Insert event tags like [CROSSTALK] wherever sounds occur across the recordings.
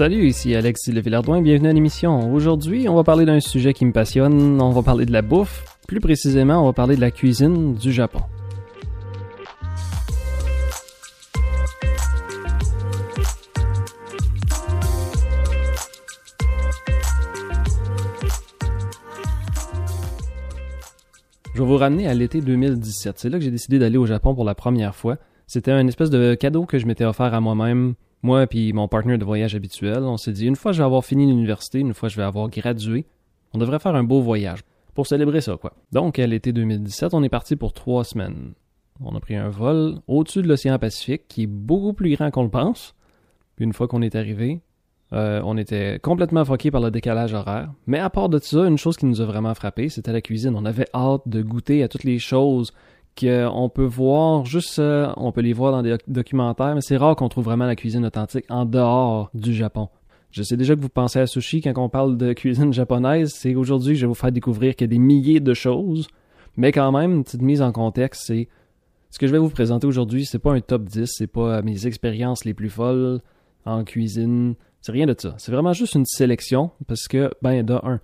Salut, ici Alex Villardouin, bienvenue à l'émission. Aujourd'hui, on va parler d'un sujet qui me passionne, on va parler de la bouffe. Plus précisément, on va parler de la cuisine du Japon. Je vais vous ramener à l'été 2017. C'est là que j'ai décidé d'aller au Japon pour la première fois. C'était un espèce de cadeau que je m'étais offert à moi-même. Moi et mon partenaire de voyage habituel, on s'est dit une fois je vais avoir fini l'université, une fois je vais avoir gradué, on devrait faire un beau voyage pour célébrer ça quoi. Donc à l'été 2017, on est parti pour trois semaines. On a pris un vol au-dessus de l'océan Pacifique qui est beaucoup plus grand qu'on le pense. Puis une fois qu'on est arrivé, euh, on était complètement foqué par le décalage horaire. Mais à part de ça, une chose qui nous a vraiment frappé, c'était la cuisine. On avait hâte de goûter à toutes les choses qu'on peut voir juste, euh, on peut les voir dans des documentaires, mais c'est rare qu'on trouve vraiment la cuisine authentique en dehors du Japon. Je sais déjà que vous pensez à sushi quand on parle de [LAUGHS] cuisine japonaise. C'est aujourd'hui que je vais vous faire découvrir qu'il y a des milliers de choses. Mais quand même, une petite mise en contexte, c'est ce que je vais vous présenter aujourd'hui, c'est pas un top 10, c'est pas mes expériences les plus folles en cuisine, c'est rien de ça. C'est vraiment juste une sélection parce que, ben, de un,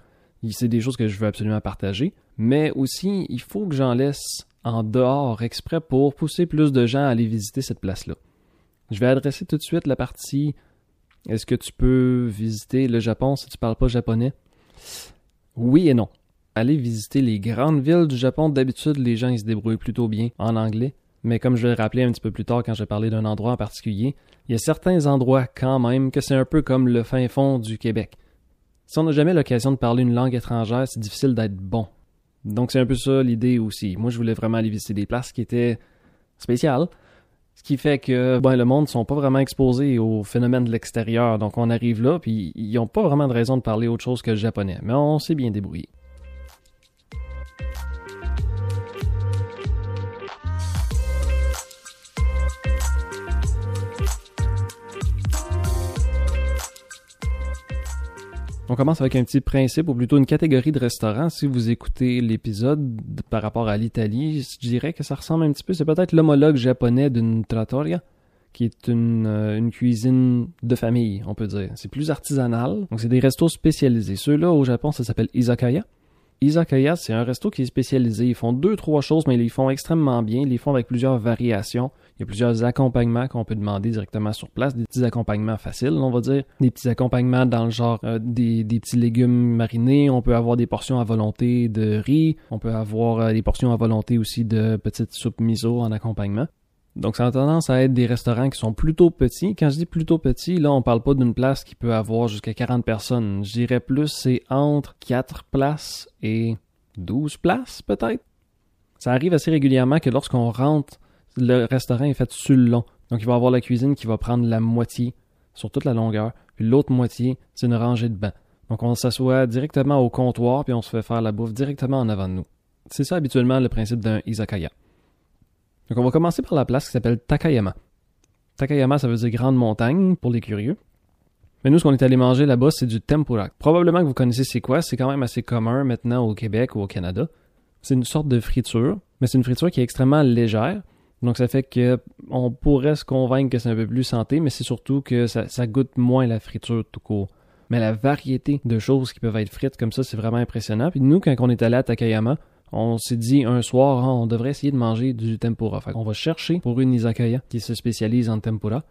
c'est des choses que je veux absolument partager, mais aussi, il faut que j'en laisse en dehors exprès pour pousser plus de gens à aller visiter cette place-là. Je vais adresser tout de suite la partie est-ce que tu peux visiter le Japon si tu parles pas japonais? Oui et non. Aller visiter les grandes villes du Japon, d'habitude, les gens ils se débrouillent plutôt bien en anglais mais comme je vais le rappeler un petit peu plus tard quand je vais parler d'un endroit en particulier, il y a certains endroits quand même que c'est un peu comme le fin fond du Québec. Si on n'a jamais l'occasion de parler une langue étrangère, c'est difficile d'être bon. Donc c'est un peu ça l'idée aussi. Moi je voulais vraiment aller visiter des places qui étaient spéciales. Ce qui fait que ben, le monde sont pas vraiment exposés aux phénomènes de l'extérieur. Donc on arrive là, puis ils n'ont pas vraiment de raison de parler autre chose que le japonais. Mais on s'est bien débrouillé. On commence avec un petit principe, ou plutôt une catégorie de restaurants. Si vous écoutez l'épisode par rapport à l'Italie, je dirais que ça ressemble un petit peu. C'est peut-être l'homologue japonais d'une trattoria, qui est une, euh, une, cuisine de famille, on peut dire. C'est plus artisanal. Donc, c'est des restos spécialisés. Ceux-là, au Japon, ça s'appelle izakaya. Izakaya, c'est un resto qui est spécialisé. Ils font deux, trois choses, mais ils les font extrêmement bien. Ils les font avec plusieurs variations. Il y a plusieurs accompagnements qu'on peut demander directement sur place. Des petits accompagnements faciles, on va dire. Des petits accompagnements dans le genre euh, des, petits légumes marinés. On peut avoir des portions à volonté de riz. On peut avoir euh, des portions à volonté aussi de petites soupes miso en accompagnement. Donc, ça a tendance à être des restaurants qui sont plutôt petits. Quand je dis plutôt petits, là, on parle pas d'une place qui peut avoir jusqu'à 40 personnes. Je dirais plus, c'est entre 4 places et 12 places, peut-être. Ça arrive assez régulièrement que lorsqu'on rentre, le restaurant est fait sur le long. Donc, il va avoir la cuisine qui va prendre la moitié sur toute la longueur, puis l'autre moitié, c'est une rangée de bancs. Donc, on s'assoit directement au comptoir, puis on se fait faire la bouffe directement en avant de nous. C'est ça habituellement le principe d'un izakaya. Donc on va commencer par la place qui s'appelle Takayama. Takayama, ça veut dire grande montagne pour les curieux. Mais nous, ce qu'on est allé manger là-bas, c'est du tempura. Probablement que vous connaissez c'est quoi, c'est quand même assez commun maintenant au Québec ou au Canada. C'est une sorte de friture, mais c'est une friture qui est extrêmement légère. Donc ça fait que on pourrait se convaincre que c'est un peu plus santé, mais c'est surtout que ça, ça, goûte moins la friture tout court. Mais la variété de choses qui peuvent être frites comme ça, c'est vraiment impressionnant. Puis nous, quand on est allé à Takayama, on s'est dit un soir, hein, on devrait essayer de manger du tempura. Fait on va chercher pour une izakaya qui se spécialise en tempura.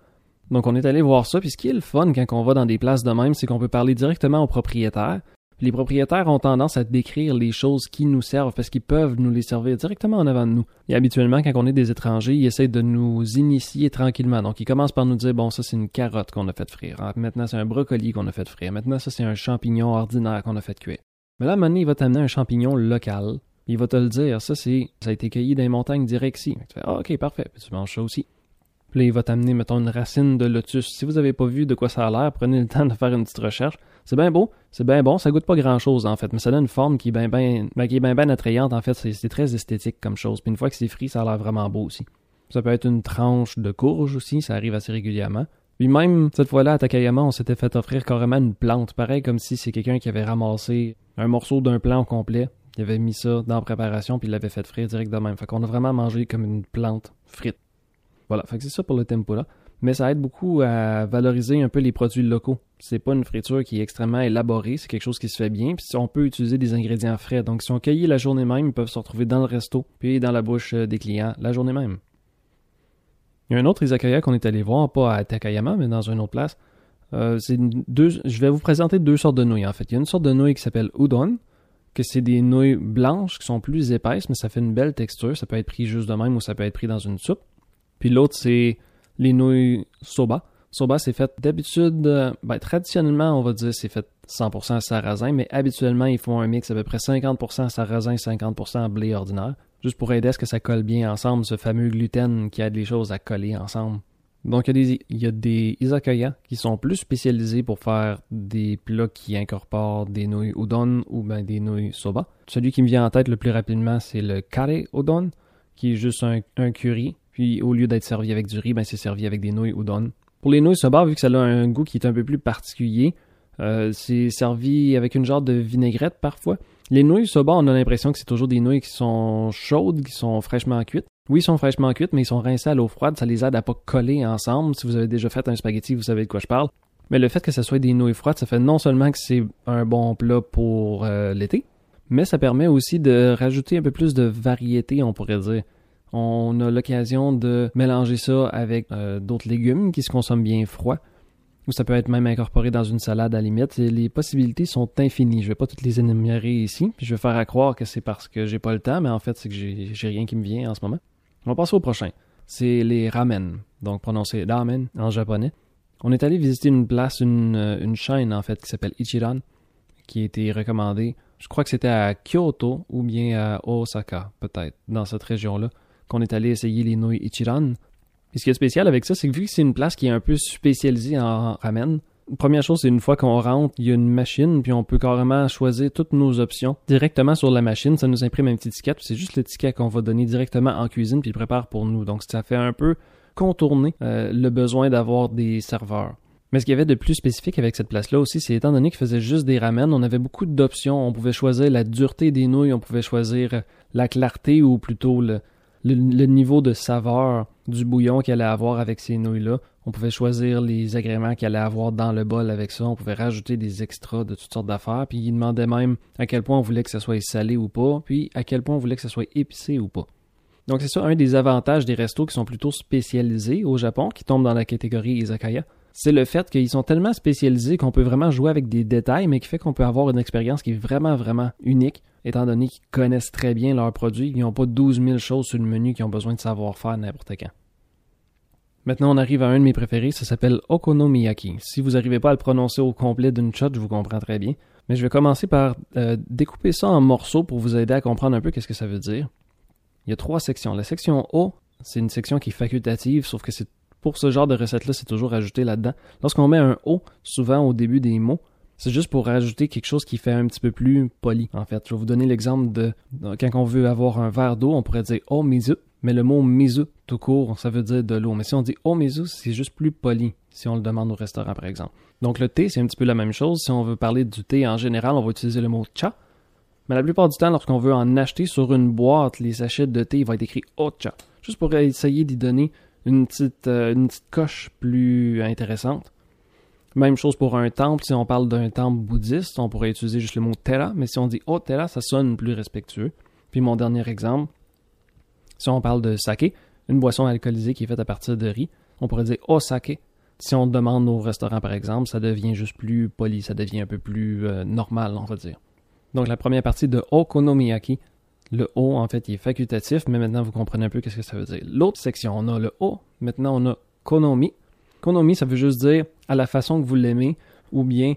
Donc on est allé voir ça, puis ce qui est le fun quand on va dans des places de même, c'est qu'on peut parler directement aux propriétaires. les propriétaires ont tendance à décrire les choses qui nous servent parce qu'ils peuvent nous les servir directement en avant de nous. Et habituellement, quand on est des étrangers, ils essaient de nous initier tranquillement. Donc ils commencent par nous dire bon, ça c'est une carotte qu'on a fait frire. Ah, maintenant c'est un brocoli qu'on a fait frire. Maintenant ça c'est un champignon ordinaire qu'on a fait cuire. Mais là, maintenant, il va t'amener un champignon local il va te le dire. Ça, c'est, ça a été cueilli dans les montagnes direct ici. Tu fais, ah, ok, parfait. Puis tu manges ça aussi. Puis là, il va t'amener, mettons, une racine de lotus. Si vous n'avez pas vu de quoi ça a l'air, prenez le [LAUGHS] temps de faire une petite recherche. C'est bien beau, c'est bien bon, ça goûte pas grand chose en fait, mais ça donne une forme qui est bien ben, qui est bien attrayante en fait, c'est très esthétique comme chose. Puis une fois que c'est frit, ça a l'air vraiment beau aussi. Ça peut être une tranche de courge aussi, ça arrive assez régulièrement. Puis même, cette fois-là, à Takayama, on s'était fait offrir carrément une plante, pareil comme si c'est quelqu'un qui avait ramassé un morceau d'un plant complet, il avait mis ça dans la préparation puis il l'avait fait frire direct de même. Fait qu'on a vraiment mangé comme une plante frite. Voilà, fait que c'est ça pour le tempura. mais ça aide beaucoup à valoriser un peu les produits locaux. C'est pas une friture qui est extrêmement élaborée, c'est quelque chose qui se fait bien, puis on peut utiliser des ingrédients frais. Donc si on cueillit la journée même, ils peuvent se retrouver dans le resto, puis dans la bouche euh, des clients la journée même. Il y a un autre izakaya qu'on est allé voir, pas à Takayama, mais dans une autre place. Euh, deux, je vais vous présenter deux sortes de nouilles en fait. Il y a une sorte de nouilles qui s'appelle udon, que c'est des nouilles blanches qui sont plus épaisses, mais ça fait une belle texture. Ça peut être pris juste de même ou ça peut être pris dans une soupe. Puis l'autre, c'est les nouilles soba. Soba, c'est fait d'habitude, euh, ben, traditionnellement, on va dire c'est fait 100% sarrasin, mais habituellement, ils font un mix à peu près 50% sarrasin, 50% blé ordinaire, juste pour aider à ce que ça colle bien ensemble, ce fameux gluten qui aide les choses à coller ensemble. Donc, il y, a des, izakaya qui sont plus spécialisés pour faire des plats qui incorporent des nouilles udon ou des nouilles soba. Celui qui me vient en tête le plus rapidement, c'est le kare udon, qui est juste un, un curry puis au lieu d'être servi avec du riz, ben, c'est servi avec des nouilles udon. Pour les nouilles soba, vu que ça a un goût qui est un peu plus particulier, euh, c'est servi avec une genre de vinaigrette parfois. Les nouilles soba, on a l'impression que c'est toujours des nouilles qui sont chaudes, qui sont fraîchement cuites. Oui, ils sont fraîchement cuites, mais ils sont rincés à l'eau froide, ça les aide à pas coller ensemble. Si vous avez déjà fait un spaghetti, vous savez de quoi je parle. Mais le fait que ce soit des nouilles froides, ça fait non seulement que c'est un bon plat pour euh, l'été, mais ça permet aussi de rajouter un peu plus de variété, on pourrait dire on a l'occasion de mélanger ça avec euh, d'autres légumes qui se consomment bien froid. Ou ça peut être même incorporé dans une salade à la limite. les possibilités sont infinies. Je vais pas toutes les énumérer ici. Je vais faire à croire que c'est parce que j'ai pas le temps, mais en fait, c'est que j'ai rien qui me vient en ce moment. On va passer au prochain. C'est les ramen. Donc prononcé ramen en japonais. On est allé visiter une place, une, euh, une chaîne en fait, qui s'appelle Ichiran, qui a été recommandée. Je crois que c'était à Kyoto ou bien à Osaka, peut-être, dans cette région-là qu'on est allé essayer les nouilles Ichiran. Et ce qui est spécial avec ça, c'est que vu que c'est une place qui est un peu spécialisée en ramen, première chose, c'est une fois qu'on rentre, il y a une machine, puis on peut carrément choisir toutes nos options directement sur la machine. Ça nous imprime un petit ticket, c'est juste le ticket qu'on va donner directement en cuisine, puis il prépare pour nous. Donc ça fait un peu contourner euh, le besoin d'avoir des serveurs. Mais ce qu'il y avait de plus spécifique avec cette place-là aussi, c'est étant donné qu'il faisait juste des ramen, on avait beaucoup d'options. On pouvait choisir la dureté des nouilles, on pouvait choisir la clarté ou plutôt le, le, niveau de saveur du bouillon qu'elle allait avoir avec ces nouilles-là. On pouvait choisir les agréments qu'elle allait avoir dans le bol avec ça. On pouvait rajouter des extras de toutes sortes d'affaires. Puis il demandait même à quel point on voulait que ça soit salé ou pas, puis à quel point on voulait que ça soit épicé ou pas. Donc c'est ça un des avantages des restos qui sont plutôt spécialisés au Japon, qui tombent dans la catégorie izakaya. C'est le fait qu'ils sont tellement spécialisés qu'on peut vraiment jouer avec des détails, mais qui fait qu'on peut avoir une expérience qui est vraiment, vraiment unique étant donné qu'ils connaissent très bien leurs produits, ils n'ont pas 12 000 choses sur le menu qu'ils ont besoin de savoir faire n'importe quand. Maintenant, on arrive à un de mes préférés, ça s'appelle Okonomiyaki. Si vous n'arrivez pas à le prononcer au complet d'une shot, je vous comprends très bien. Mais je vais commencer par euh, découper ça en morceaux pour vous aider à comprendre un peu qu'est-ce que ça veut dire. Il y a trois sections. La section O, c'est une section qui est facultative, sauf que pour ce genre de recette-là, c'est toujours ajouté là-dedans. Lorsqu'on met un O, souvent au début des mots, c'est juste pour rajouter quelque chose qui fait un petit peu plus poli, en fait. Je vais vous donner l'exemple de, quand on veut avoir un verre d'eau, on pourrait dire oh mizu, mais le mot mizu tout court, ça veut dire de l'eau. Mais si on dit oh mizu, c'est juste plus poli, si on le demande au restaurant, par exemple. Donc le thé, c'est un petit peu la même chose. Si on veut parler du thé en général, on va utiliser le mot cha. Mais la plupart du temps, lorsqu'on veut en acheter sur une boîte, les sachets de thé, il va être écrit ocha. Juste pour essayer d'y donner une petite, euh, une petite coche plus intéressante. Même chose pour un temple. Si on parle d'un temple bouddhiste, on pourrait utiliser juste le mot Tera, mais si on dit Oh Tera, ça sonne plus respectueux. Puis mon dernier exemple, si on parle de sake, une boisson alcoolisée qui est faite à partir de riz, on pourrait dire Oh sake. Si on demande au restaurant, par exemple, ça devient juste plus poli, ça devient un peu plus euh, normal, on va dire. Donc la première partie de Okonomiyaki, le O, en fait, est facultatif, mais maintenant vous comprenez un peu qu'est-ce que ça veut dire. L'autre section, on a le O, maintenant on a Konomi, Konomi, ça veut juste dire à la façon que vous l'aimez ou bien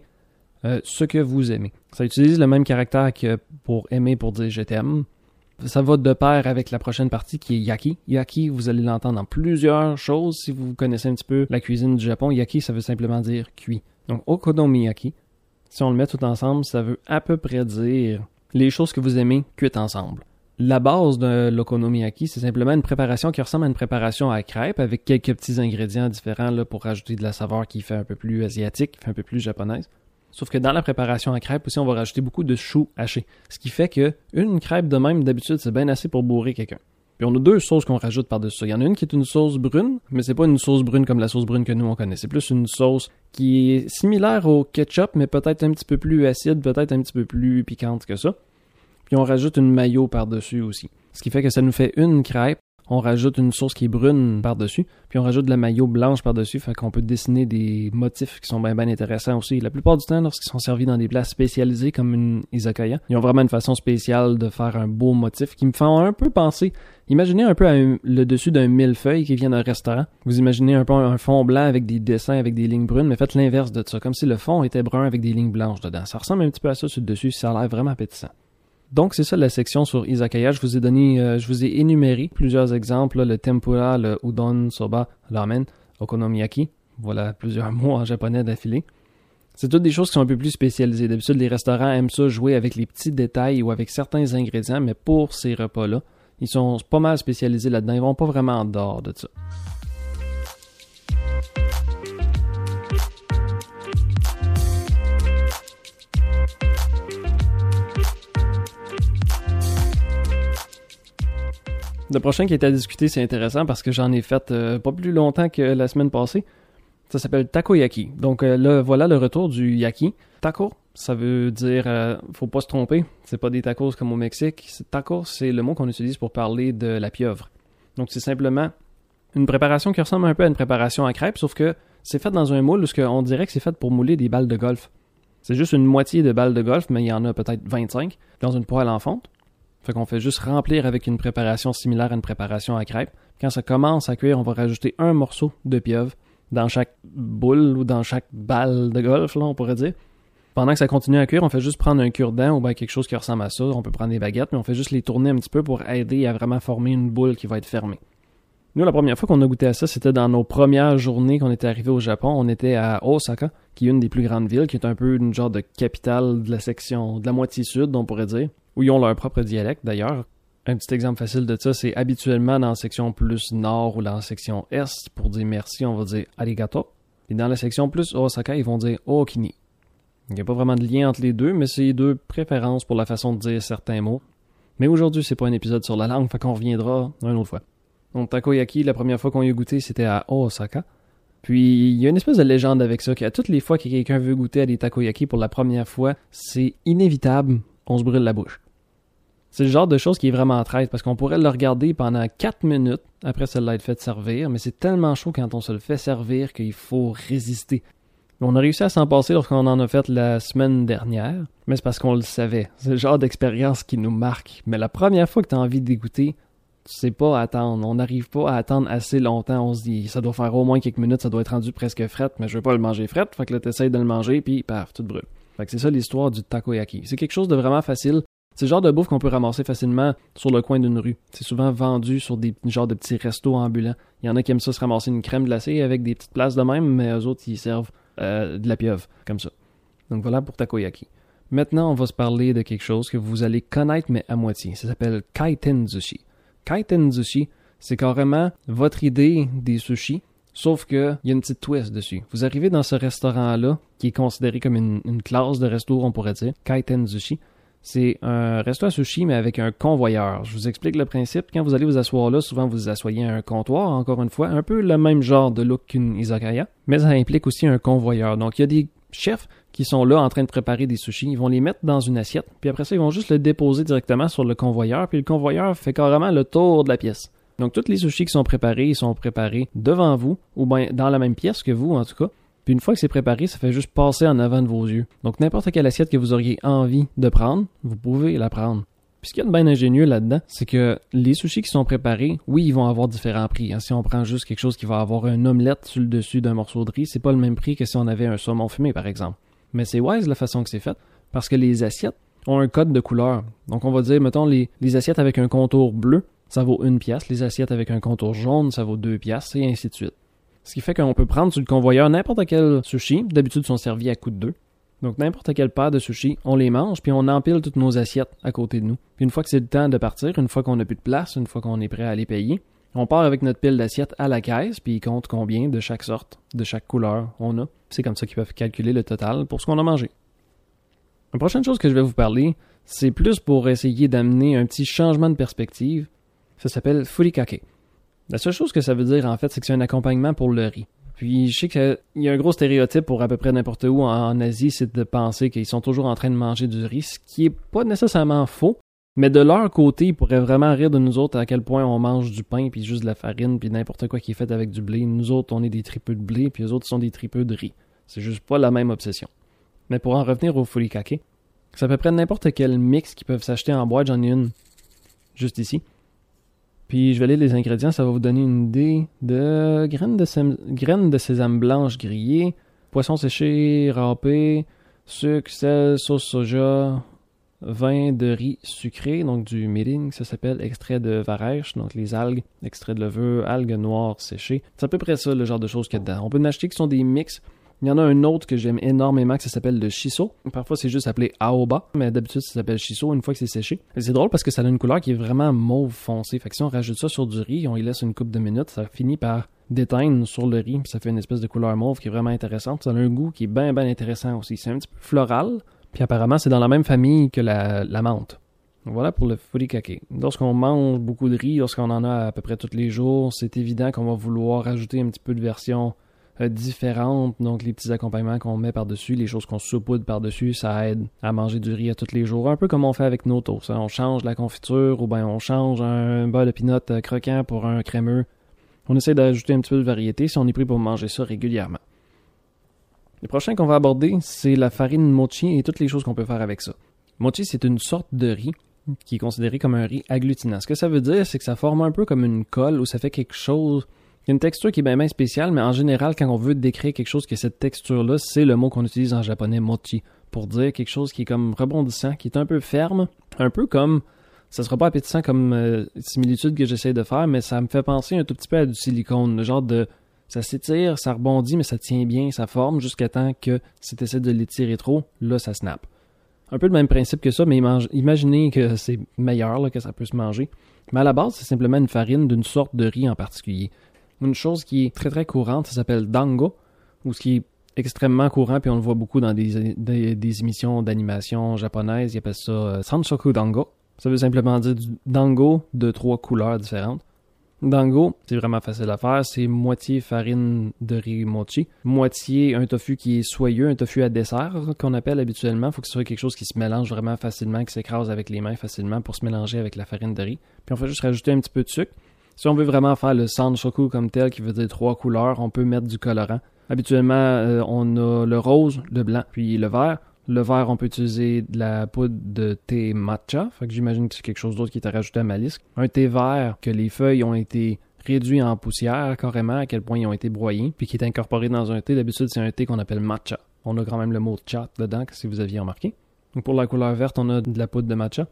euh, ce que vous aimez. Ça utilise le même caractère que pour aimer pour dire je t'aime. Ça va de pair avec la prochaine partie qui est yaki. Yaki, vous allez l'entendre dans plusieurs choses si vous connaissez un petit peu la cuisine du Japon. Yaki, ça veut simplement dire cuit. Donc okonomiyaki, si on le met tout ensemble, ça veut à peu près dire les choses que vous aimez cuites ensemble. La base de l'okonomiyaki, c'est simplement une préparation qui ressemble à une préparation à crêpe avec quelques petits ingrédients différents là, pour rajouter de la saveur qui fait un peu plus asiatique, qui fait un peu plus japonaise. Sauf que dans la préparation à crêpe aussi, on va rajouter beaucoup de choux hachés. Ce qui fait que une crêpe de même, d'habitude, c'est bien assez pour bourrer quelqu'un. Puis on a deux sauces qu'on rajoute par-dessus. Il y en a une qui est une sauce brune, mais c'est pas une sauce brune comme la sauce brune que nous on connaît. C'est plus une sauce qui est similaire au ketchup, mais peut-être un petit peu plus acide, peut-être un petit peu plus piquante que ça. Puis on rajoute une mayo par-dessus aussi. Ce qui fait que ça nous fait une crêpe on rajoute une sauce qui est brune par-dessus, puis on rajoute de la maillot blanche par-dessus, fait qu'on peut dessiner des motifs qui sont bien bien intéressants aussi. La plupart du temps, lorsqu'ils sont servis dans des plats spécialisés comme une izakaya, ils ont vraiment une façon spéciale de faire un beau motif qui me font un peu penser. Imaginez un peu le dessus d'un millefeuille qui vient d'un restaurant. Vous imaginez un peu un fond blanc avec des dessins avec des lignes brunes, mais faites l'inverse de ça, comme si le fond était brun avec des lignes blanches dedans. Ça ressemble un petit peu à ça sur le dessus, ça a l'air vraiment appétissant. Donc c'est ça la section sur izakaya. Je vous ai donné, euh, je vous ai énuméré plusieurs exemples le tempura, le udon, soba, ramen, okonomiyaki. Voilà plusieurs [LAUGHS] mots en japonais d'affilée. C'est toutes des choses qui sont un peu plus spécialisées. D'habitude, les restaurants aiment ça jouer avec les petits détails ou avec certains ingrédients, mais pour ces repas-là, ils sont pas mal spécialisés là-dedans. Ils vont pas vraiment en dehors de ça. Le prochain qui est à discuter, c'est intéressant parce que j'en ai fait euh, pas plus longtemps que la semaine passée. Ça s'appelle takoyaki. Donc euh, là, voilà le retour du yaki. Taco, ça veut dire, euh, faut pas se tromper, c'est pas des tacos comme au Mexique. Taco, c'est le mot qu'on utilise pour parler de la pieuvre. Donc c'est simplement une préparation qui ressemble un peu à une préparation à crêpes, sauf que c'est fait dans un moule où on dirait que c'est fait pour mouler des balles de golf. C'est juste une moitié de balles de golf, mais il y en a peut-être 25 dans une poêle en fonte. Fait qu'on fait juste remplir avec une préparation similaire à une préparation à crêpes. Quand ça commence à cuire, on va rajouter un morceau de pieuvre dans chaque boule ou dans chaque balle de golf, on pourrait dire. Pendant que ça continue à cuire, on fait juste prendre un cure-dent ou bien quelque chose qui ressemble à ça. On peut prendre des baguettes, mais on fait juste les tourner un petit peu pour aider à vraiment former une boule qui va être fermée. Nous, la première fois qu'on a goûté à ça, c'était dans nos premières journées qu'on était arrivé au Japon. On était à Osaka, qui est une des plus grandes villes, qui est un peu une genre de capitale de la section, de la moitié sud, on pourrait dire où ils ont leur propre dialecte d'ailleurs. Un petit exemple facile de ça, c'est habituellement dans la section plus nord ou dans la section est, pour dire merci, on va dire arigato. Et dans la section plus Osaka, ils vont dire okini. Il n'y a pas vraiment de lien entre les deux, mais c'est deux préférences pour la façon de dire certains mots. Mais aujourd'hui, c'est pas un épisode sur la langue, fait qu'on reviendra une autre fois. Donc, takoyaki, la première fois qu'on y a goûté, c'était à Osaka. Puis, il y a une espèce de légende avec ça, qu'à toutes les fois que quelqu'un veut goûter à des takoyaki pour la première fois, c'est inévitable, on se brûle la bouche. C'est le genre de choses qui est vraiment traite parce qu'on pourrait le regarder pendant 4 minutes après se l'être fait servir, mais c'est tellement chaud quand on se le fait servir qu'il faut résister. On a réussi à s'en passer lorsqu'on en a fait la semaine dernière, mais c'est parce qu'on le savait. C'est le genre d'expérience qui nous marque. Mais la première fois que tu as envie d'écouter, tu sais pas attendre. On n'arrive pas à attendre assez longtemps. On se dit, ça doit faire au moins quelques minutes, ça doit être rendu presque fret, mais je veux pas le manger fret. Fait que là, t'essayes de le manger, puis paf, tout brûle. Fait que c'est ça l'histoire du takoyaki. C'est quelque chose de vraiment facile. C'est le genre de bouffe qu'on peut ramasser facilement sur le coin d'une rue. C'est souvent vendu sur des genres de petits restos ambulants. Il y en a qui aiment ça se ramasser une crème glacée avec des petites places de même, mais eux autres, ils servent euh, de la pieuvre, comme ça. Donc voilà pour takoyaki. Maintenant, on va se parler de quelque chose que vous allez connaître, mais à moitié. Ça s'appelle kaiten sushi. Kaiten sushi, c'est carrément votre idée des sushis, sauf qu'il y a une petite twist dessus. Vous arrivez dans ce restaurant-là, qui est considéré comme une, classe de resto, on pourrait dire, kaiten sushi. C'est un resto à sushi, mais avec un convoyeur. Je vous explique le principe. Quand vous allez vous asseoir là, souvent vous vous asseyez à un comptoir, encore une fois, un peu le même genre de look qu'une izakaya, mais ça implique aussi un convoyeur. Donc il y a des chefs qui sont là en train de préparer des sushis. Ils vont les mettre dans une assiette, puis après ça, ils vont juste le déposer directement sur le convoyeur, puis le convoyeur fait carrément le tour de la pièce. Donc, tous les sushis qui sont préparés, ils sont préparés devant vous, ou bien dans la même pièce que vous, en tout cas. Puis une fois que c'est préparé, ça fait juste passer en avant de vos yeux. Donc n'importe quelle assiette que vous auriez envie de prendre, vous pouvez la prendre. Puis ce qu'il y a de bien ingénieux là-dedans, c'est que les sushis qui sont préparés, oui, ils vont avoir différents prix. Hein. Si on prend juste quelque chose qui va avoir un omelette sur le dessus d'un morceau de riz, c'est pas le même prix que si on avait un saumon fumé, par exemple. Mais c'est wise la façon que c'est fait, parce que les assiettes ont un code de couleur. Donc on va dire, mettons, les, les assiettes avec un contour bleu, ça vaut une pièce. Les assiettes avec un contour jaune, ça vaut deux pièces, et ainsi de suite. Ce qui fait qu'on peut prendre sur le convoyeur n'importe quel sushi. D'habitude, sont servis à coups de deux. Donc, n'importe quelle paire de sushis, on les mange, puis on empile toutes nos assiettes à côté de nous. Puis une fois que c'est le temps de partir, une fois qu'on n'a plus de place, une fois qu'on est prêt à les payer, on part avec notre pile d'assiettes à la caisse, puis ils comptent combien de chaque sorte, de chaque couleur on a. C'est comme ça qu'ils peuvent calculer le total pour ce qu'on a mangé. La prochaine chose que je vais vous parler, c'est plus pour essayer d'amener un petit changement de perspective Ça s'appelle furikake. La seule chose que ça veut dire, en fait, c'est que c'est un accompagnement pour le riz. Puis je sais qu'il y a un gros stéréotype pour à peu près n'importe où en, Asie, c'est de penser qu'ils sont toujours en train de manger du riz, ce qui est pas nécessairement faux. Mais de leur côté, ils pourraient vraiment rire de nous autres à quel point on mange du pain, puis juste de la farine, puis n'importe quoi qui est fait avec du blé. Nous autres, on est des tripeux de blé, puis les autres sont des tripeux de riz. C'est juste pas la même obsession. Mais pour en revenir au furikake, c'est à peu près n'importe quel mix qui peuvent s'acheter en boîte. J'en ai une juste ici. Puis je vais lire les ingrédients, ça va vous donner une idée de graines de, sésame blanche grillées, poisson séché râpé, sucre, sel, sauce soja, vin de riz sucré, donc du mirin, ça s'appelle extrait de varèche, donc les algues, extrait de levure, algues noires séchées. C'est à peu près ça le genre de choses qu'il y a dedans. On peut en acheter qui sont des mix il y en a un autre que j'aime énormément qui s'appelle le shiso. Parfois c'est juste appelé aoba, mais d'habitude ça s'appelle shiso une fois que c'est séché. C'est drôle parce que ça a une couleur qui est vraiment mauve foncé. Fait que si on rajoute ça sur du riz, on y laisse une coupe de minutes, ça finit par déteindre sur le riz, ça fait une espèce de couleur mauve qui est vraiment intéressante. Ça a un goût qui est bien bien intéressant aussi. C'est un petit peu floral, puis apparemment c'est dans la même famille que la, menthe. Voilà pour le furikake. Lorsqu'on mange beaucoup de riz, lorsqu'on en a à peu près tous les jours, c'est évident qu'on va vouloir rajouter un petit peu de version différentes. Donc, les petits accompagnements qu'on met par-dessus, les choses qu'on saupoudre par-dessus, ça aide à manger du riz à tous les jours. Un peu comme on fait avec nos toasts. Hein. On change la confiture ou bien on change un beurre de pinot euh, croquant pour un crémeux. On essaie d'ajouter un petit peu de variété si on est pris pour manger ça régulièrement. Le prochain qu'on va aborder, c'est la farine mochi et toutes les choses qu'on peut faire avec ça. Mochi, c'est une sorte de riz qui est considéré comme un riz agglutinant. Ce que ça veut dire, c'est que ça forme un peu comme une colle ou ça fait quelque chose il y a une texture qui est bien, bien spéciale, mais en général, quand on veut décrire quelque chose qui a cette texture-là, c'est le mot qu'on utilise en japonais mochi pour dire quelque chose qui est comme rebondissant, qui est un peu ferme, un peu comme ça sera pas appétissant comme euh, similitude que j'essaie de faire, mais ça me fait penser un tout petit peu à du silicone, le genre de ça s'étire, ça rebondit, mais ça tient bien, ça forme jusqu'à temps que si tu essaies de l'étirer trop, là ça snap. Un peu le même principe que ça, mais imaginez que c'est meilleur, que ça peut se manger. Mais à la base, c'est simplement une farine d'une sorte de riz en particulier une chose qui est très très courante, ça s'appelle dango, ou ce qui est extrêmement courant, puis on le voit beaucoup dans des, émissions d'animation japonaises, ils appellent ça euh, Sanshoku Dango. Ça veut simplement dire du dango de trois couleurs différentes. Dango, c'est vraiment facile à faire, c'est moitié farine de riz mochi, moitié un tofu qui est soyeux, un tofu à dessert qu'on appelle habituellement. Faut que ce soit quelque chose qui se mélange vraiment facilement, qui s'écrase avec les mains facilement pour se mélanger avec la farine de riz. Puis on fait juste rajouter un petit peu de sucre. Si on veut vraiment faire le Sanshoku comme tel, qui veut dire trois couleurs, on peut mettre du colorant. Habituellement, euh, on a le rose, le blanc, puis le vert. Le vert, on peut utiliser de la poudre de thé matcha. Fait j'imagine que c'est quelque chose d'autre qui est rajouté à ma liste. Un thé vert, que les feuilles ont été réduites en poussière carrément, à quel point ils ont été broyés, puis qui est incorporé dans un thé. D'habitude, c'est un thé qu'on appelle matcha. On a quand même le mot chat dedans, si vous aviez remarqué. Donc pour la couleur verte, on a de la poudre de matcha.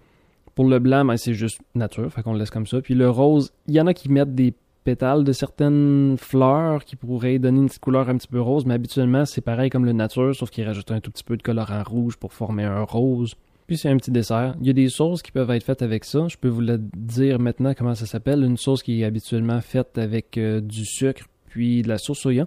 Pour le blanc, ben, c'est juste nature, fait qu'on le laisse comme ça. Puis le rose, il y en a qui mettent des pétales de certaines fleurs qui pourraient donner une petite couleur un petit peu rose, mais habituellement, c'est pareil comme le nature, sauf qu'ils rajoutent un tout petit peu de colorant rouge pour former un rose. Puis c'est un petit dessert. Il y a des sauces qui peuvent être faites avec ça. Je peux vous le dire maintenant comment ça s'appelle. Une sauce qui est habituellement faite avec euh, du sucre puis de la sauce soya.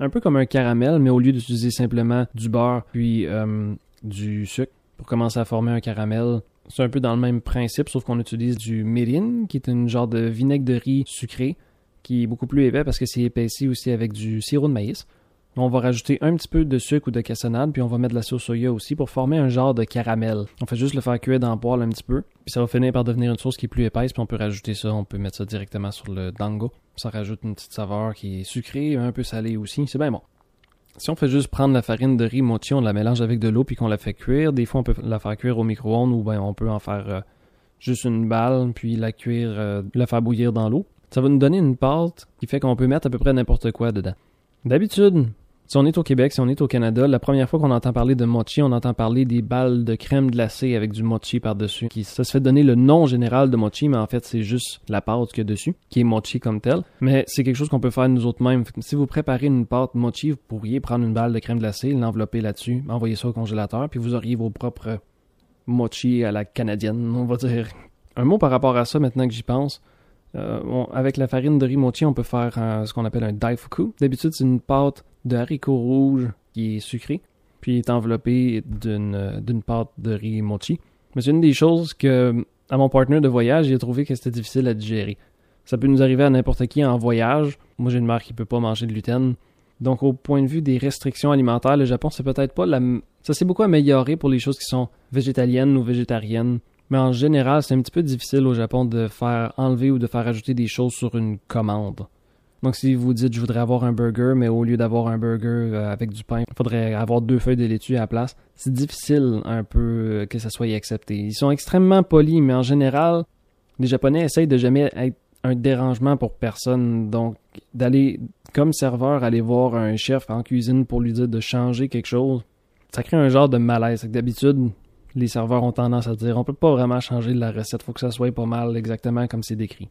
Un peu comme un caramel, mais au lieu d'utiliser simplement du beurre puis euh, du sucre pour commencer à former un caramel, c'est un peu dans le même principe, sauf qu'on utilise du mirin, qui est une genre de vinaigre de riz sucré, qui est beaucoup plus épais parce que c'est épaissi aussi avec du sirop de maïs. On va rajouter un petit peu de sucre ou de cassonade, puis on va mettre de la sauce soya aussi pour former un genre de caramel. On fait juste le faire cuire dans le poêle un petit peu, puis ça va finir par devenir une sauce qui est plus épaisse, puis on peut rajouter ça, on peut mettre ça directement sur le dango. Ça rajoute une petite saveur qui est sucrée, un peu salée aussi, c'est bien bon. Si on fait juste prendre la farine de riz mochi, on la mélange avec de l'eau puis qu'on la fait cuire, des fois on peut la faire cuire au micro-ondes ou ben on peut en faire euh, juste une balle puis la cuire, euh, la faire bouillir dans l'eau. Ça va nous donner une pâte qui fait qu'on peut mettre à peu près n'importe quoi dedans. D'habitude, si on est au Québec, si on est au Canada, la première fois qu'on entend parler de mochi, on entend parler des balles de crème glacée avec du mochi par-dessus. Ça se fait donner le nom général de mochi, mais en fait, c'est juste la pâte qu'il y a dessus, qui est mochi comme tel. Mais c'est quelque chose qu'on peut faire nous autres mêmes. Si vous préparez une pâte mochi, vous pourriez prendre une balle de crème glacée, l'envelopper là-dessus, envoyer ça au congélateur, puis vous auriez vos propres mochi à la canadienne, on va dire. Un mot par rapport à ça, maintenant que j'y pense. Euh, avec la farine de riz on peut faire ce qu'on appelle un daifuku. D'habitude, c'est une pâte de haricots rouges qui est sucrée, puis est enveloppée d'une, d'une pâte de riz mochi. Mais c'est une des choses que à mon partenaire de voyage, il a trouvé que c'était difficile à digérer. Ça peut nous arriver à n'importe qui en voyage. Moi, j'ai une mère qui peut pas manger de gluten. Donc, au point de vue des restrictions alimentaires, le Japon, c'est peut-être pas la... Ça s'est beaucoup amélioré pour les choses qui sont végétaliennes ou végétariennes. Mais en général, c'est un petit peu difficile au Japon de faire enlever ou de faire ajouter des choses sur une commande. Donc, si vous dites, je voudrais avoir un burger, mais au lieu d'avoir un burger euh, avec du pain, il faudrait avoir deux feuilles de laitue à la place, c'est difficile un peu euh, que ça soit accepté. Ils sont extrêmement polis, mais en général, les Japonais essayent de jamais être un dérangement pour personne. Donc, d'aller, comme serveur, aller voir un chef en cuisine pour lui dire de changer quelque chose, ça crée un genre de malaise. D'habitude, les serveurs ont tendance à dire on peut pas vraiment changer la recette, faut que ça soit pas mal exactement comme c'est décrit.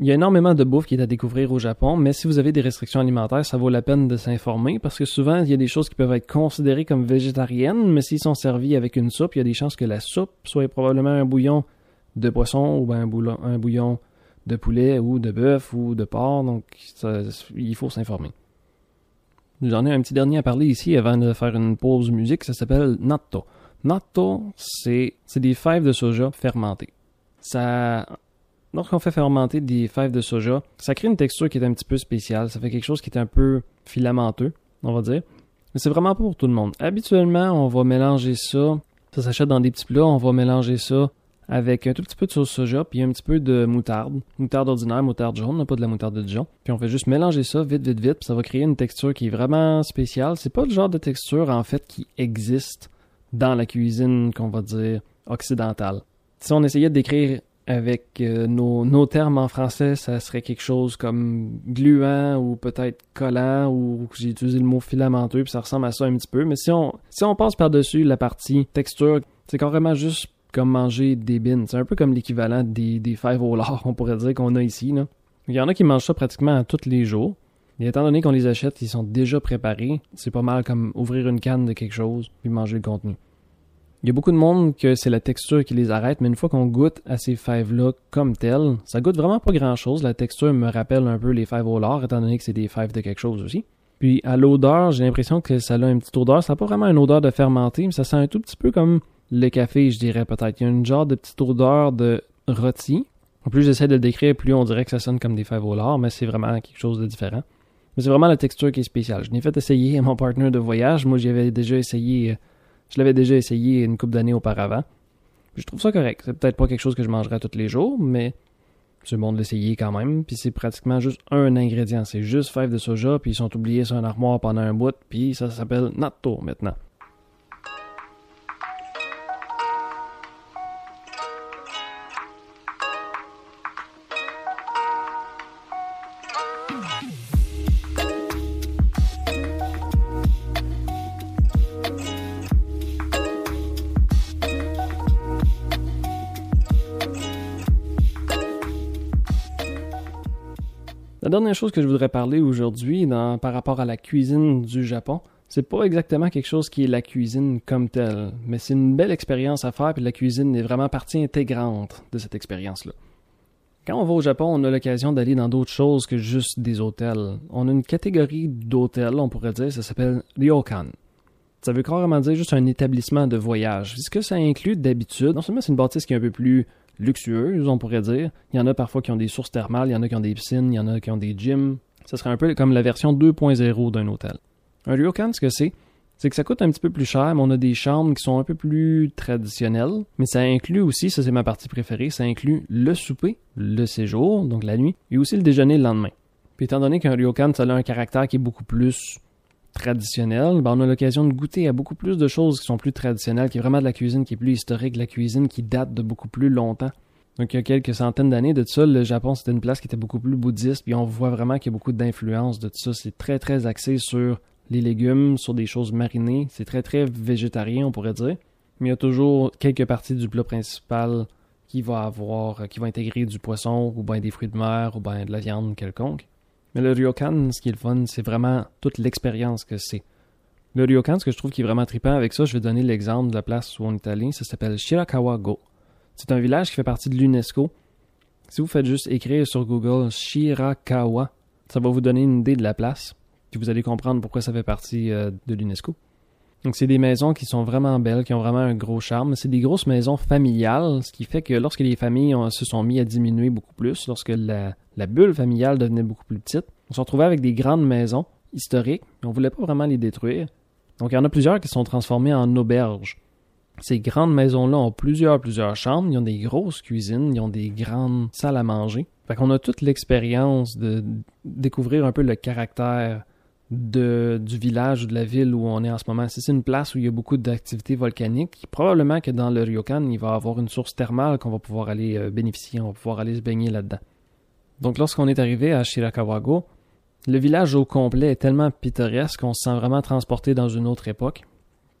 Il y a énormément de bouffe qui est à découvrir au Japon, mais si vous avez des restrictions alimentaires, ça vaut la peine de s'informer parce que souvent, il y a des choses qui peuvent être considérées comme végétariennes, mais s'ils sont servis avec une soupe, il y a des chances que la soupe soit probablement un bouillon de poisson ou un, bouillon de poulet ou de bœuf ou de porc, donc il faut s'informer. J'en ai un petit dernier à parler ici avant de faire une pause musique, ça s'appelle natto. Natto, c'est des fèves de soja fermentées. Ça lorsqu'on fait fermenter des fèves de soja, ça crée une texture qui est un petit peu spéciale. Ça fait quelque chose qui est un peu filamenteux, on va dire. Mais c'est vraiment pas pour tout le monde. Habituellement, on va mélanger ça. Ça s'achète dans des petits plats. On va mélanger ça avec un tout petit peu de sauce soja puis un petit peu de moutarde. Moutarde ordinaire, moutarde jaune, pas de la moutarde de Dijon. Puis on fait juste mélanger ça vite, vite, vite. Puis ça va créer une texture qui est vraiment spéciale. C'est pas le genre de texture, en fait, qui existe dans la cuisine, qu'on va dire, occidentale. Si on essayait de décrire avec euh, nos, termes en français, ça serait quelque chose comme gluant ou peut-être collant ou j'ai utilisé le mot filamenteux puis ça ressemble à ça un petit peu. Mais si on si on passe par-dessus la partie texture, c'est carrément juste comme manger des bines. C'est un peu comme l'équivalent des, des fèves au lard, on pourrait dire qu'on a ici. Il y en a qui mangent ça pratiquement tous les jours. Et étant donné qu'on les achète, ils sont déjà préparés. C'est pas mal comme ouvrir une canne de quelque chose puis manger le contenu. Il y a beaucoup de monde que c'est la texture qui les arrête, mais une fois qu'on goûte à ces fèves-là comme telles, ça goûte vraiment pas grand-chose. La texture me rappelle un peu les fèves au lard, étant donné que c'est des fèves de quelque chose aussi. Puis à l'odeur, j'ai l'impression que ça a une petite odeur. Ça n'a pas vraiment une odeur de fermenté, mais ça sent un tout petit peu comme le café, je dirais peut-être. Il y a une genre de petite odeur de rôti. En plus j'essaie de le décrire, plus on dirait que ça sonne comme des fèves au lard, mais c'est vraiment quelque chose de différent. Mais c'est vraiment la texture qui est spéciale. Je l'ai fait essayer à mon partenaire de voyage. Moi, j'avais déjà essayé je l'avais déjà essayé une couple d'années auparavant. je trouve ça correct. C'est peut-être pas quelque chose que je mangerais tous les jours, mais c'est bon de l'essayer quand même. Puis c'est pratiquement juste un ingrédient. C'est juste fèves de soja, puis ils sont oubliés sur un armoire pendant un bout, puis ça s'appelle natto maintenant. La dernière chose que je voudrais parler aujourd'hui par rapport à la cuisine du Japon, c'est pas exactement quelque chose qui est la cuisine comme telle, mais c'est une belle expérience à faire, puis la cuisine est vraiment partie intégrante de cette expérience-là. Quand on va au Japon, on a l'occasion d'aller dans d'autres choses que juste des hôtels. On a une catégorie d'hôtels, on pourrait dire, ça s'appelle ryokan. Ça veut carrément dire juste un établissement de voyage. Ce que ça inclut d'habitude, non seulement c'est une bâtisse qui est un peu plus luxueuses, on pourrait dire. Il y en a parfois qui ont des sources thermales, il y en a qui ont des piscines, il y en a qui ont des gyms. Ce serait un peu comme la version 2.0 d'un hôtel. Un ryokan, ce que c'est, c'est que ça coûte un petit peu plus cher, mais on a des chambres qui sont un peu plus traditionnelles. Mais ça inclut aussi, ça c'est ma partie préférée, ça inclut le souper, le séjour, donc la nuit, et aussi le déjeuner le lendemain. Puis étant donné qu'un ryokan, ça a un caractère qui est beaucoup plus traditionnel, ben on a l'occasion de goûter à beaucoup plus de choses qui sont plus traditionnelles, qui est vraiment de la cuisine qui est plus historique, de la cuisine qui date de beaucoup plus longtemps. Donc il y a quelques centaines d'années de ça, le Japon c'était une place qui était beaucoup plus bouddhiste, puis on voit vraiment qu'il y a beaucoup d'influence de tout ça. C'est très très axé sur les légumes, sur des choses marinées. C'est très très végétarien on pourrait dire. Mais il y a toujours quelques parties du plat principal qui va avoir, qui va intégrer du poisson, ou bien des fruits de mer, ou bien de la viande quelconque. Mais le ryokan, ce qui est le fun, c'est vraiment toute l'expérience que c'est. Le ryokan, ce que je trouve qui est vraiment trippant avec ça, je vais donner l'exemple de la place où on est allé, ça s'appelle Shirakawa-go. C'est un village qui fait partie de l'UNESCO. Si vous faites juste écrire sur Google Shirakawa, ça va vous donner une idée de la place, puis vous allez comprendre pourquoi ça fait partie euh, de l'UNESCO. Donc c'est des maisons qui sont vraiment belles, qui ont vraiment un gros charme. C'est des grosses maisons familiales, ce qui fait que lorsque les familles se sont mis à diminuer beaucoup plus, lorsque la, bulle familiale devenait beaucoup plus petite, on se retrouvait avec des grandes maisons historiques, mais on voulait pas vraiment les détruire. Donc il y en a plusieurs qui sont transformées en auberges. Ces grandes maisons-là ont plusieurs, plusieurs chambres, ils ont des grosses cuisines, ils ont des grandes salles à manger. Fait qu'on a toute l'expérience de découvrir un peu le caractère du village ou de la ville où on est en ce moment. Si c'est une place où il y a beaucoup d'activités volcaniques, probablement que dans le Ryokan, il va y avoir une source thermale qu'on va pouvoir aller euh, bénéficier, on va pouvoir aller se baigner là-dedans. Donc lorsqu'on est arrivé à Shirakawago, le village au complet est tellement pittoresque qu'on se sent vraiment transporté dans une autre époque.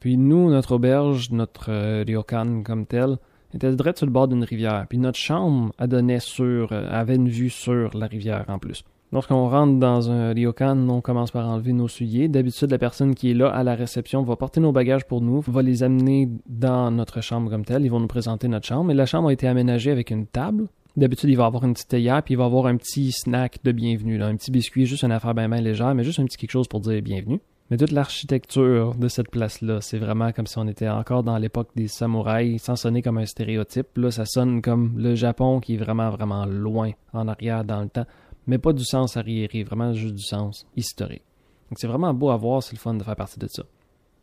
Puis nous, notre auberge, notre euh, ryokan comme tel, était direct sur le bord d'une rivière. Puis notre chambre euh, avait une vue sur la rivière en plus. Lorsqu'on rentre dans un ryokan, on commence par enlever nos souliers. D'habitude, la personne qui est là à la réception va porter nos bagages pour nous, va les amener dans notre chambre comme telle. Ils vont nous présenter notre chambre. Et la chambre a été aménagée avec une table D'habitude, il va avoir une petite théière, puis il va avoir un petit snack de bienvenue, un petit biscuit, juste une affaire bien, bien légère, mais juste un petit quelque chose pour dire bienvenue. Mais toute l'architecture de cette place-là, c'est vraiment comme si on était encore dans l'époque des samouraïs, sans sonner comme un stéréotype. Là, ça sonne comme le Japon qui est vraiment, vraiment loin en arrière dans le temps, mais pas du sens arriéré, vraiment juste du sens historique. Donc c'est vraiment beau à voir, c'est le fun de faire partie de ça.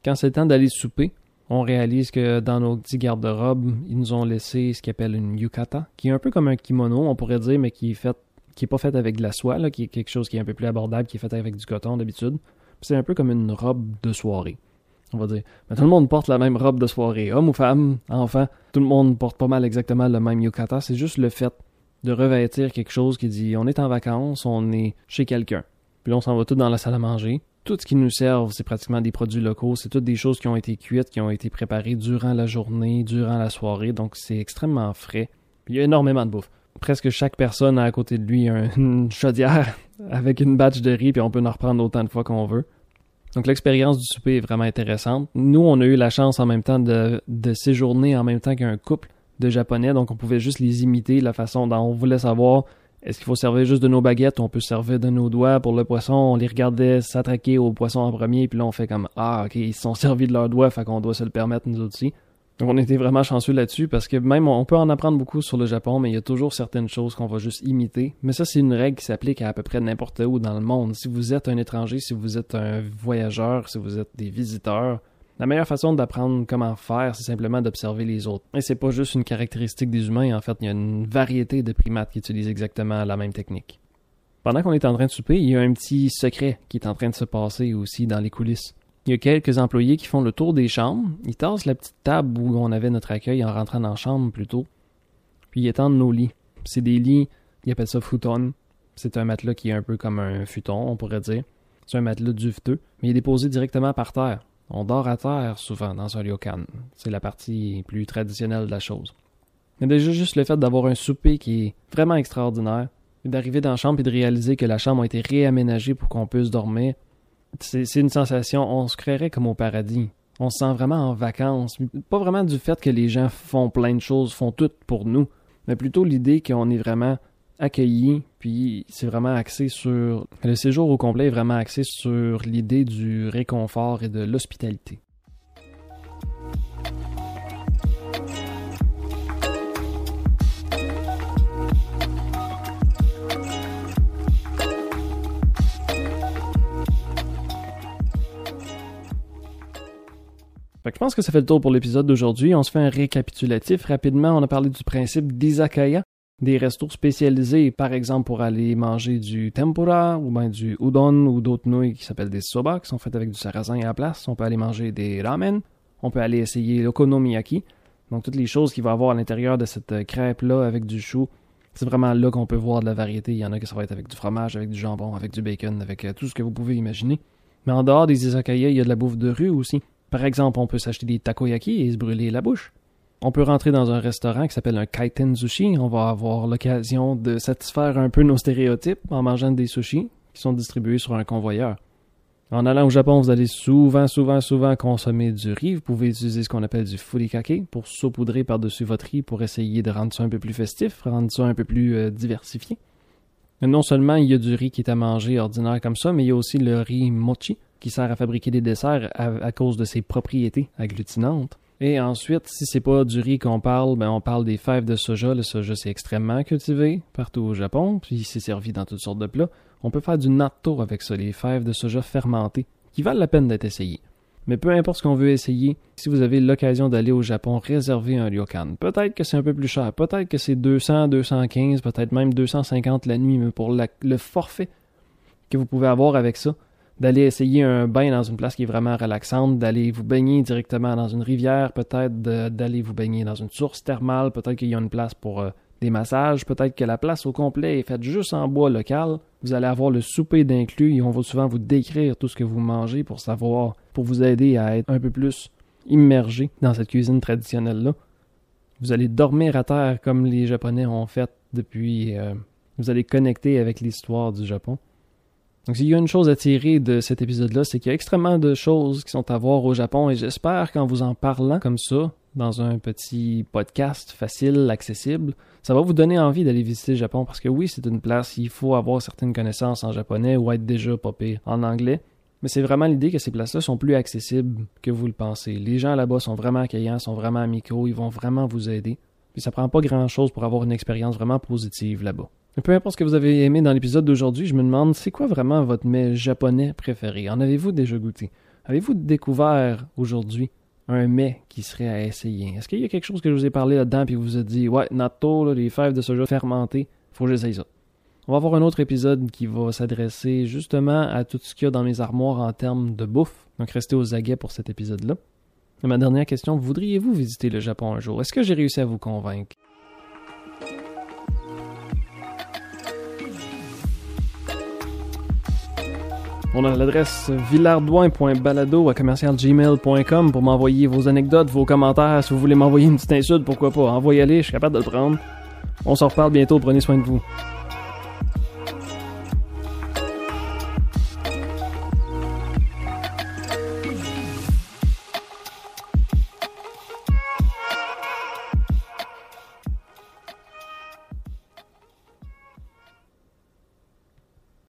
Quand c'est le temps d'aller souper, on réalise que dans nos petits garde-robes, ils nous ont laissé ce qu'ils appellent une yukata, qui est un peu comme un kimono, on pourrait dire, mais qui est fait qui est pas fait avec de la soie, qui est quelque chose qui est un peu plus abordable, qui est fait avec du coton d'habitude. C'est un peu comme une robe de soirée, on va dire. Mais tout le monde porte la même robe de soirée, homme ou femme, enfant, tout le monde porte pas mal exactement le même yukata. C'est juste le fait de revêtir quelque chose qui dit on est en vacances, on est chez quelqu'un. Puis on s'en va tout dans la salle à manger, tout ce qui nous sert, c'est pratiquement des produits locaux. C'est toutes des choses qui ont été cuites, qui ont été préparées durant la journée, durant la soirée. Donc, c'est extrêmement frais. Il y a énormément de bouffe. Presque chaque personne a à côté de lui [LAUGHS] une chaudière avec une batch de riz, puis on peut en reprendre autant de fois qu'on veut. Donc, l'expérience du souper est vraiment intéressante. Nous, on a eu la chance en même temps de séjourner en même temps qu'un couple de Japonais. Donc, on pouvait juste les imiter, la façon dont on voulait savoir est-ce qu'il faut servir juste de nos baguettes? On peut servir de nos doigts pour le poisson. On les regardait s'attraquer au poisson en premier, puis là, on fait comme Ah, ok, ils se sont servis de leurs doigts, fait qu'on doit se le permettre nous aussi. Donc, on était vraiment chanceux là-dessus parce que même on peut en apprendre beaucoup sur le Japon, mais il y a toujours certaines choses qu'on va juste imiter. Mais ça, c'est une règle qui s'applique à à peu près n'importe où dans le monde. Si vous êtes un étranger, si vous êtes un voyageur, si vous êtes des visiteurs, la meilleure façon d'apprendre comment faire, c'est simplement d'observer les autres. Et c'est pas juste une caractéristique des humains, en fait, il y a une variété de primates qui utilisent exactement la même technique. Pendant qu'on est en train de souper, il y a un petit secret qui est en train de se passer aussi dans les coulisses. Il y a quelques employés qui font le tour des chambres, ils tassent la petite table où on avait notre accueil en rentrant dans la chambre plutôt, puis ils étendent nos lits. C'est des lits, ils appellent ça futon. C'est un matelas qui est un peu comme un futon, on pourrait dire. C'est un matelas duveteux, mais il est déposé directement par terre. On dort à terre souvent dans un ryokan. C'est la partie plus traditionnelle de la chose. Mais déjà juste le fait d'avoir un souper qui est vraiment extraordinaire, et d'arriver dans la chambre et de réaliser que la chambre a été réaménagée pour qu'on puisse dormir, c'est une sensation, on se créerait comme au paradis. On se sent vraiment en vacances. Pas vraiment du fait que les gens font plein de choses, font tout pour nous, mais plutôt l'idée qu'on est vraiment accueilli, puis c'est vraiment axé sur... Le séjour au complet est vraiment axé sur l'idée du réconfort et de l'hospitalité. je pense que ça fait le tour pour l'épisode d'aujourd'hui. On se fait un récapitulatif. Rapidement, on a parlé du principe d'izakaya, des restos spécialisés, par exemple pour aller manger du tempura ou bien du udon ou d'autres nouilles qui s'appellent des soba, qui sont faites avec du sarrasin à la place. On peut aller manger des ramen. On peut aller essayer l'okonomiyaki. Donc toutes les choses qu'il va y avoir à l'intérieur de cette euh, crêpe-là avec du chou. C'est vraiment là qu'on peut voir de la variété. Il y en a qui ça va être avec du fromage, avec du jambon, avec du bacon, avec euh, tout ce que vous pouvez imaginer. Mais en dehors des izakaya, il y a de la bouffe de rue aussi. Par exemple, on peut s'acheter des takoyaki et se brûler la bouche. On peut rentrer dans un restaurant qui s'appelle un kaiten sushi. On va avoir l'occasion de satisfaire un peu nos stéréotypes en mangeant des sushis qui sont distribués sur un convoyeur. En allant au Japon, vous allez souvent, souvent, souvent consommer du riz. Vous pouvez utiliser ce qu'on appelle du furikake pour saupoudrer par-dessus votre riz pour essayer de rendre ça un peu plus festif, rendre ça un peu plus euh, diversifié. non seulement il y a du riz qui est à manger ordinaire comme ça, mais il y a aussi le riz mochi, qui sert à fabriquer des desserts à, cause de ses propriétés agglutinantes. Et ensuite, si c'est pas du riz qu'on parle, ben on parle des fèves de soja. Le soja, c'est extrêmement cultivé partout au Japon, puis c'est servi dans toutes sortes de plats. On peut faire du natto avec ça, les fèves de soja fermentées, qui valent la peine d'être essayées. Mais peu importe ce qu'on veut essayer, si vous avez l'occasion d'aller au Japon, réservez un ryokan. Peut-être que c'est un peu plus cher, peut-être que c'est 200, 215, peut-être même 250 la nuit, mais pour le forfait que vous pouvez avoir avec ça, d'aller essayer un bain dans une place qui est vraiment relaxante, d'aller vous baigner directement dans une rivière, peut-être d'aller vous baigner dans une source thermale, peut-être qu'il y a une place pour euh, des massages, peut-être que la place au complet est faite juste en bois local. Vous allez avoir le souper d'inclus et on va souvent vous décrire tout ce que vous mangez pour savoir, pour vous aider à être un peu plus immergé dans cette cuisine traditionnelle-là. Vous allez dormir à terre comme les Japonais ont fait depuis. Euh, vous allez connecter avec l'histoire du Japon. Donc, s'il y a une chose à tirer de cet épisode-là, c'est qu'il y a extrêmement de choses qui sont à voir au Japon et j'espère qu'en vous en parlant comme ça, dans un petit podcast facile, accessible, ça va vous donner envie d'aller visiter le Japon parce que oui, c'est une place, il faut avoir certaines connaissances en japonais ou être déjà pas en anglais. Mais c'est vraiment l'idée que ces places-là sont plus accessibles que vous le pensez. Les gens là-bas sont vraiment accueillants, sont vraiment amicaux, ils vont vraiment vous aider. Puis ça prend pas grand-chose pour avoir une expérience vraiment positive là-bas. Peu importe ce que vous avez aimé dans l'épisode d'aujourd'hui, je me demande c'est quoi vraiment votre mets japonais préféré? En avez-vous déjà goûté? Avez-vous découvert aujourd'hui un mets qui serait à essayer? Est-ce qu'il y a quelque chose que je vous ai parlé là-dedans puis vous vous êtes dit ouais, natto, les fèves de soja fermentées, faut que j'essaye ça. On va avoir un autre épisode qui va s'adresser justement à tout ce qu'il y a dans mes armoires en termes de bouffe. Donc restez aux aguets pour cet épisode-là. Ma dernière question, voudriez-vous visiter le Japon un jour? Est-ce que j'ai réussi à vous convaincre? On a l'adresse villardouin.balado à commercialgmail.com pour m'envoyer vos anecdotes, vos commentaires. Si vous voulez m'envoyer une petite insulte, pourquoi pas? Envoyez-les, je suis capable de le prendre. On s'en reparle bientôt, prenez soin de vous.